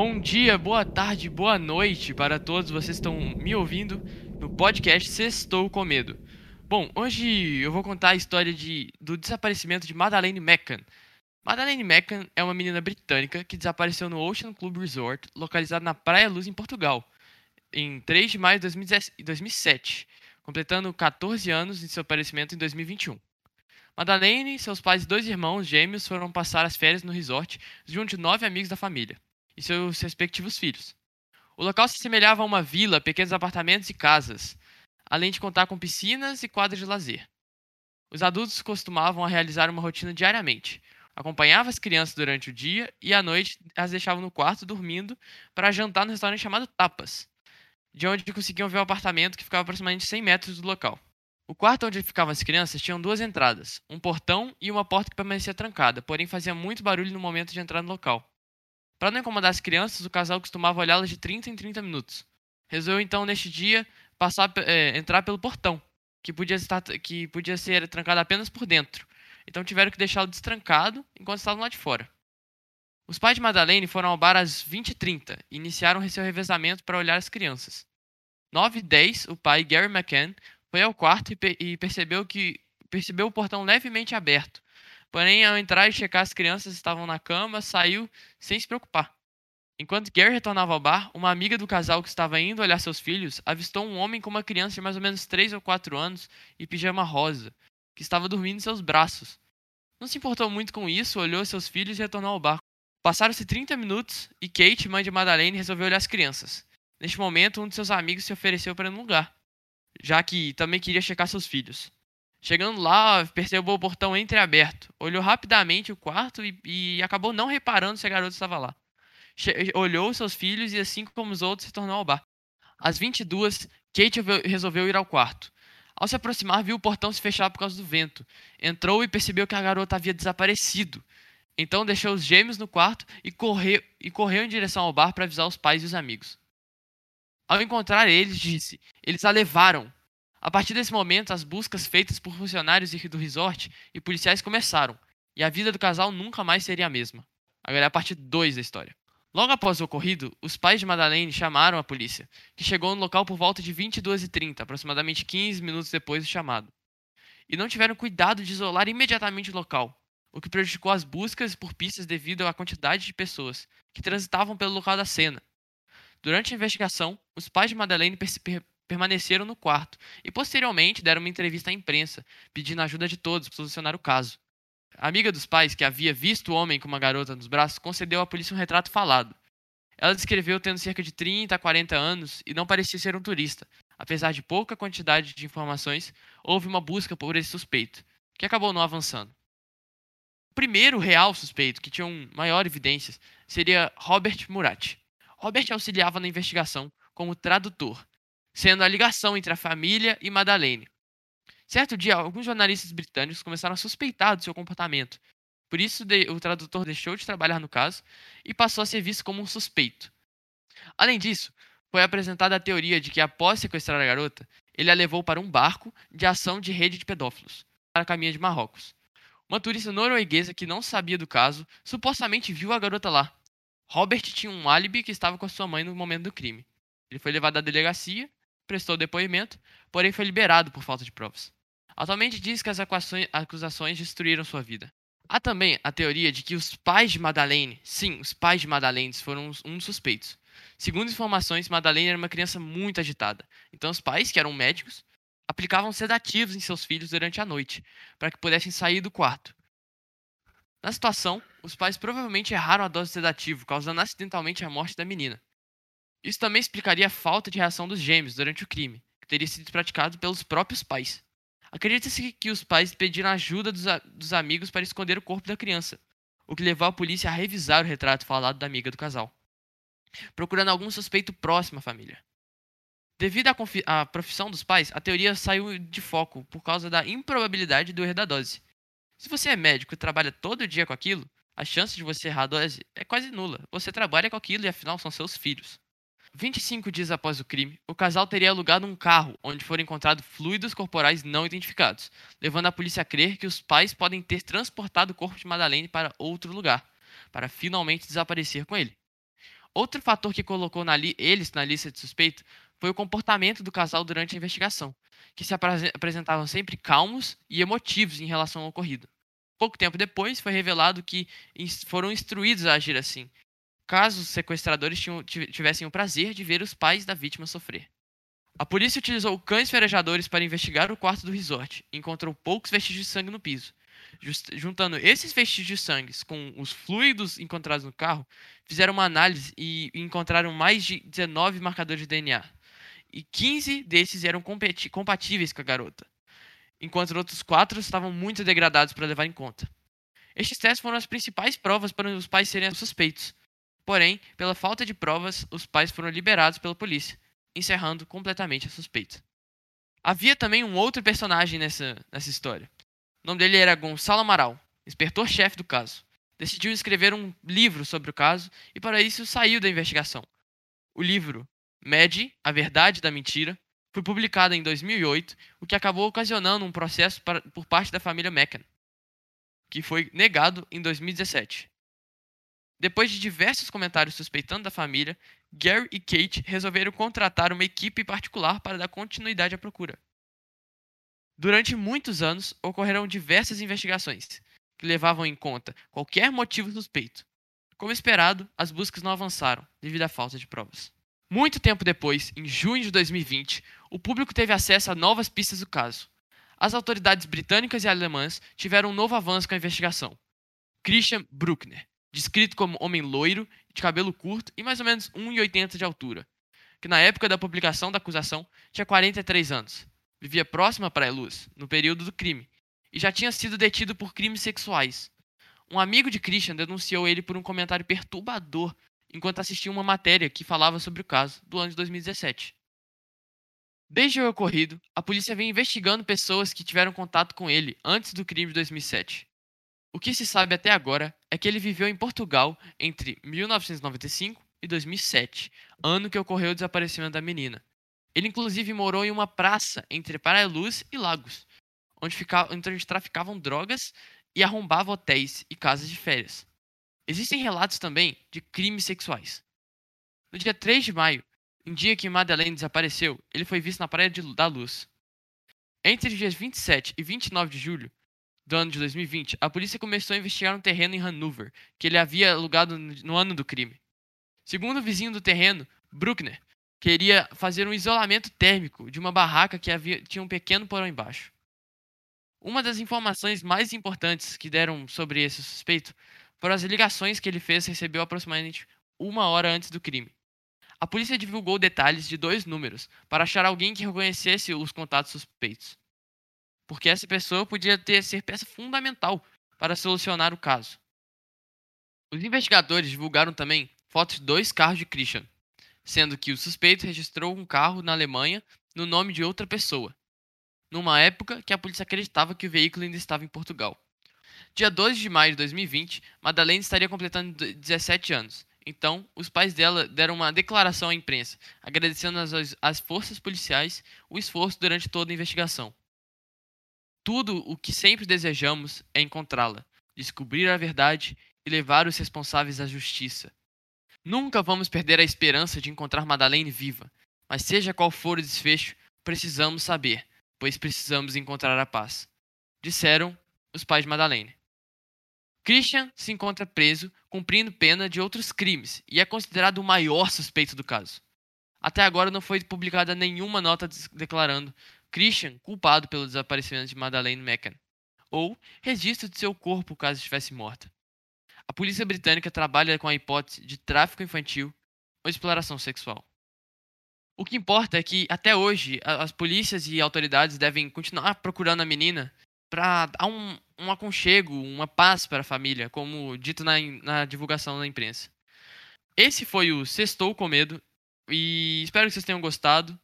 Bom dia, boa tarde, boa noite para todos vocês que estão me ouvindo no podcast Sextou com Medo. Bom, hoje eu vou contar a história de, do desaparecimento de Madeleine McCann. Madeleine McCann é uma menina britânica que desapareceu no Ocean Club Resort, localizado na Praia Luz, em Portugal, em 3 de maio de 2007, completando 14 anos de seu aparecimento em 2021. Madeleine, seus pais e dois irmãos gêmeos foram passar as férias no resort junto de nove amigos da família e seus respectivos filhos. O local se assemelhava a uma vila, pequenos apartamentos e casas, além de contar com piscinas e quadras de lazer. Os adultos costumavam realizar uma rotina diariamente. Acompanhavam as crianças durante o dia e à noite as deixavam no quarto dormindo para jantar no restaurante chamado Tapas, de onde conseguiam ver o apartamento que ficava aproximadamente 100 metros do local. O quarto onde ficavam as crianças tinha duas entradas, um portão e uma porta que permanecia trancada, porém fazia muito barulho no momento de entrar no local. Para não incomodar as crianças, o casal costumava olhá-las de 30 em 30 minutos. Resolveu então neste dia passar, é, entrar pelo portão, que podia, estar, que podia ser trancado apenas por dentro. Então tiveram que deixá-lo destrancado enquanto estavam lá de fora. Os pais de Madeleine foram ao bar às 20h30 e iniciaram seu revezamento para olhar as crianças. 9 e 10, o pai, Gary McCann, foi ao quarto e, e percebeu que percebeu o portão levemente aberto. Porém, ao entrar e checar as crianças estavam na cama, saiu sem se preocupar. Enquanto Gary retornava ao bar, uma amiga do casal que estava indo olhar seus filhos avistou um homem com uma criança de mais ou menos 3 ou 4 anos e pijama rosa, que estava dormindo em seus braços. Não se importou muito com isso, olhou seus filhos e retornou ao bar. Passaram-se 30 minutos e Kate, mãe de Madeleine, resolveu olhar as crianças. Neste momento, um de seus amigos se ofereceu para ir no lugar já que também queria checar seus filhos. Chegando lá, percebeu o portão entreaberto, olhou rapidamente o quarto e, e acabou não reparando se a garota estava lá. Che olhou seus filhos e, assim como os outros, se tornou ao bar. Às 22, Kate resolveu ir ao quarto. Ao se aproximar, viu o portão se fechar por causa do vento. Entrou e percebeu que a garota havia desaparecido. Então deixou os gêmeos no quarto e correu, e correu em direção ao bar para avisar os pais e os amigos. Ao encontrar eles, disse: Eles a levaram. A partir desse momento, as buscas feitas por funcionários do resort e policiais começaram, e a vida do casal nunca mais seria a mesma. Agora é a parte 2 da história. Logo após o ocorrido, os pais de Madeleine chamaram a polícia, que chegou no local por volta de 22h30, aproximadamente 15 minutos depois do chamado. E não tiveram cuidado de isolar imediatamente o local, o que prejudicou as buscas por pistas devido à quantidade de pessoas que transitavam pelo local da cena, Durante a investigação, os pais de Madeleine permaneceram no quarto e posteriormente deram uma entrevista à imprensa, pedindo a ajuda de todos para solucionar o caso. A amiga dos pais, que havia visto o homem com uma garota nos braços, concedeu à polícia um retrato falado. Ela descreveu tendo cerca de 30 a 40 anos e não parecia ser um turista. Apesar de pouca quantidade de informações, houve uma busca por esse suspeito, que acabou não avançando. O primeiro real suspeito, que tinha maior evidências, seria Robert Murat. Robert auxiliava na investigação como tradutor, sendo a ligação entre a família e Madeleine. Certo dia, alguns jornalistas britânicos começaram a suspeitar do seu comportamento. Por isso, o tradutor deixou de trabalhar no caso e passou a ser visto como um suspeito. Além disso, foi apresentada a teoria de que, após sequestrar a garota, ele a levou para um barco de ação de rede de pedófilos, para a caminha de Marrocos. Uma turista norueguesa que não sabia do caso supostamente viu a garota lá Robert tinha um álibi que estava com a sua mãe no momento do crime. Ele foi levado à delegacia, prestou depoimento, porém foi liberado por falta de provas. Atualmente diz que as acusações destruíram sua vida. Há também a teoria de que os pais de Madeleine, sim, os pais de Madeleine foram um dos suspeitos. Segundo informações, Madeleine era uma criança muito agitada. Então os pais, que eram médicos, aplicavam sedativos em seus filhos durante a noite, para que pudessem sair do quarto. Na situação, os pais provavelmente erraram a dose de sedativo, causando acidentalmente a morte da menina. Isso também explicaria a falta de reação dos gêmeos durante o crime, que teria sido praticado pelos próprios pais. Acredita-se que os pais pediram ajuda dos, dos amigos para esconder o corpo da criança, o que levou a polícia a revisar o retrato falado da amiga do casal, procurando algum suspeito próximo à família. Devido à, à profissão dos pais, a teoria saiu de foco por causa da improbabilidade do erro da dose. Se você é médico e trabalha todo dia com aquilo, a chance de você errar a dose é quase nula. Você trabalha com aquilo e afinal são seus filhos. 25 dias após o crime, o casal teria alugado um carro onde foram encontrados fluidos corporais não identificados, levando a polícia a crer que os pais podem ter transportado o corpo de Madeleine para outro lugar, para finalmente desaparecer com ele. Outro fator que colocou na eles na lista de suspeito foi o comportamento do casal durante a investigação, que se apresentavam sempre calmos e emotivos em relação ao ocorrido. Pouco tempo depois, foi revelado que foram instruídos a agir assim, caso os sequestradores tivessem o prazer de ver os pais da vítima sofrer. A polícia utilizou cães farejadores para investigar o quarto do resort e encontrou poucos vestígios de sangue no piso. Juntando esses vestígios de sangue com os fluidos encontrados no carro, fizeram uma análise e encontraram mais de 19 marcadores de DNA. E 15 desses eram compatíveis com a garota, enquanto outros 4 estavam muito degradados para levar em conta. Estes testes foram as principais provas para os pais serem suspeitos. Porém, pela falta de provas, os pais foram liberados pela polícia, encerrando completamente a suspeita. Havia também um outro personagem nessa, nessa história. O nome dele era Gonçalo Amaral, inspetor-chefe do caso. Decidiu escrever um livro sobre o caso e, para isso, saiu da investigação. O livro, Mede, A Verdade da Mentira, foi publicado em 2008, o que acabou ocasionando um processo para, por parte da família Meccan, que foi negado em 2017. Depois de diversos comentários suspeitando da família, Gary e Kate resolveram contratar uma equipe particular para dar continuidade à procura. Durante muitos anos, ocorreram diversas investigações que levavam em conta qualquer motivo suspeito. Como esperado, as buscas não avançaram devido à falta de provas. Muito tempo depois, em junho de 2020, o público teve acesso a novas pistas do caso. As autoridades britânicas e alemãs tiveram um novo avanço com a investigação. Christian Bruckner, descrito como homem loiro, de cabelo curto e mais ou menos 1,80 de altura, que na época da publicação da acusação tinha 43 anos, vivia próximo à Praia Luz, no período do crime, e já tinha sido detido por crimes sexuais. Um amigo de Christian denunciou ele por um comentário perturbador enquanto assistia uma matéria que falava sobre o caso do ano de 2017. Desde o ocorrido, a polícia vem investigando pessoas que tiveram contato com ele antes do crime de 2007. O que se sabe até agora é que ele viveu em Portugal entre 1995 e 2007, ano que ocorreu o desaparecimento da menina, ele inclusive morou em uma praça entre Praia Luz e Lagos, onde, ficava, onde traficavam drogas e arrombavam hotéis e casas de férias. Existem relatos também de crimes sexuais. No dia 3 de maio, em dia que Madeleine desapareceu, ele foi visto na Praia de, da Luz. Entre os dias 27 e 29 de julho do ano de 2020, a polícia começou a investigar um terreno em Hanover, que ele havia alugado no ano do crime. Segundo o vizinho do terreno, Bruckner, queria fazer um isolamento térmico de uma barraca que havia, tinha um pequeno porão embaixo. Uma das informações mais importantes que deram sobre esse suspeito foram as ligações que ele fez recebeu aproximadamente uma hora antes do crime. A polícia divulgou detalhes de dois números para achar alguém que reconhecesse os contatos suspeitos, porque essa pessoa podia ter ser peça fundamental para solucionar o caso. Os investigadores divulgaram também fotos de dois carros de Christian, sendo que o suspeito registrou um carro na Alemanha no nome de outra pessoa, numa época que a polícia acreditava que o veículo ainda estava em Portugal. Dia 12 de maio de 2020, Madalena estaria completando 17 anos. Então, os pais dela deram uma declaração à imprensa, agradecendo às, às forças policiais o esforço durante toda a investigação. Tudo o que sempre desejamos é encontrá-la, descobrir a verdade e levar os responsáveis à justiça. Nunca vamos perder a esperança de encontrar Madeleine viva, mas seja qual for o desfecho, precisamos saber, pois precisamos encontrar a paz. Disseram os pais de Madeleine. Christian se encontra preso, cumprindo pena de outros crimes e é considerado o maior suspeito do caso. Até agora não foi publicada nenhuma nota declarando Christian culpado pelo desaparecimento de Madeleine Meccan, ou registro de seu corpo caso estivesse morta. A polícia britânica trabalha com a hipótese de tráfico infantil ou exploração sexual. O que importa é que, até hoje, as polícias e autoridades devem continuar procurando a menina para dar um, um aconchego, uma paz para a família, como dito na, na divulgação da imprensa. Esse foi o Sextou com Medo e espero que vocês tenham gostado.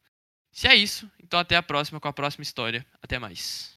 Se é isso, então até a próxima com a próxima história. Até mais.